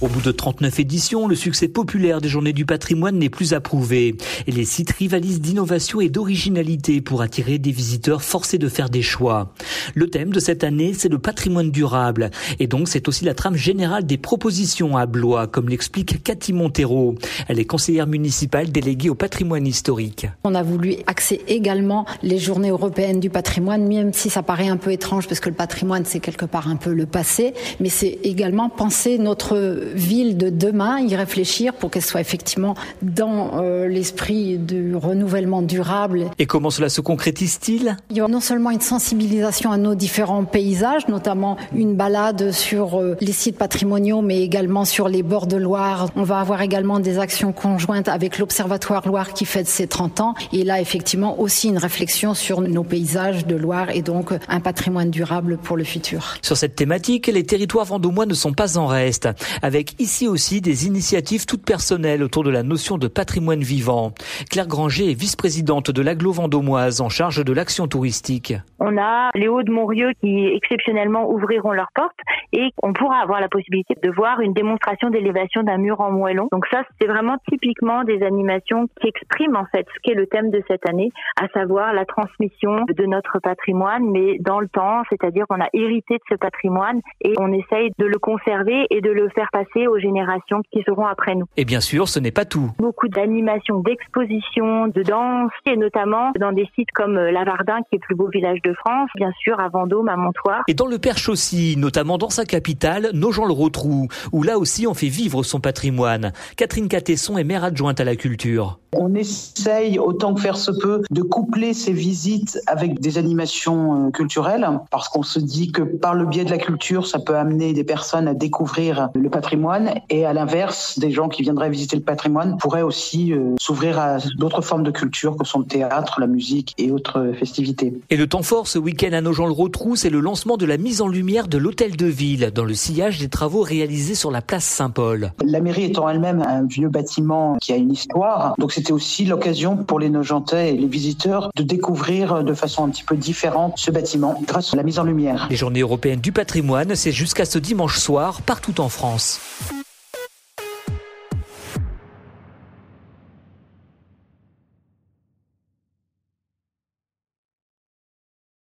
Au bout de 39 éditions, le succès populaire des Journées du patrimoine n'est plus approuvé. Et les sites rivalisent d'innovation et d'originalité pour attirer des visiteurs forcés de faire des choix. Le thème de cette année, c'est le patrimoine durable. Et donc, c'est aussi la trame générale des propositions à Blois, comme l'explique Cathy Montero. Elle est conseillère municipale déléguée au patrimoine historique. On a voulu axer également les Journées européennes du patrimoine, même si ça paraît un peu étrange, parce que le patrimoine, c'est quelque part un peu le passé, mais c'est également penser notre ville de demain, y réfléchir pour qu'elle soit effectivement dans euh, l'esprit du renouvellement durable. Et comment cela se concrétise-t-il? Il y a non seulement une sensibilisation à nos différents paysages, notamment une balade sur euh, les sites patrimoniaux, mais également sur les bords de Loire. On va avoir également des actions conjointes avec l'Observatoire Loire qui fête ses 30 ans. Et là, effectivement, aussi une réflexion sur nos paysages de Loire et donc un patrimoine durable pour le futur. Sur cette thématique, les territoires vendômois ne sont pas en reste. Avec avec ici aussi des initiatives toutes personnelles autour de la notion de patrimoine vivant. Claire Granger est vice-présidente de l'aglo vendômoise en charge de l'action touristique. On a les Hauts de Montrieux qui exceptionnellement ouvriront leurs portes et on pourra avoir la possibilité de voir une démonstration d'élévation d'un mur en moellon. Donc ça, c'est vraiment typiquement des animations qui expriment en fait ce qu'est le thème de cette année, à savoir la transmission de notre patrimoine, mais dans le temps, c'est-à-dire qu'on a hérité de ce patrimoine et on essaye de le conserver et de le faire passer aux générations qui seront après nous. Et bien sûr, ce n'est pas tout. Beaucoup d'animations, d'expositions, de danse, et notamment dans des sites comme euh, Lavardin, qui est le plus beau village de France, bien sûr à Vendôme, à Montoire. Et dans le Perche aussi, notamment dans sa capitale, Nogent-le-Rotrou, où là aussi on fait vivre son patrimoine. Catherine Catesson est maire adjointe à la culture. On essaye autant que faire se peut de coupler ces visites avec des animations euh, culturelles parce qu'on se dit que par le biais de la culture, ça peut amener des personnes à découvrir le patrimoine et à l'inverse, des gens qui viendraient visiter le patrimoine pourraient aussi euh, s'ouvrir à d'autres formes de culture que sont le théâtre, la musique et autres festivités. Et le temps fort ce week-end à Nogent-le-Rotrou, c'est le lancement de la mise en lumière de l'hôtel de ville dans le sillage des travaux réalisés sur la place Saint-Paul. La mairie étant elle-même un vieux bâtiment qui a une histoire, donc c'était aussi l'occasion pour les Nogentais et les visiteurs de découvrir de façon un petit peu différente ce bâtiment grâce à la mise en lumière. Les journées européennes du patrimoine, c'est jusqu'à ce dimanche soir partout en France.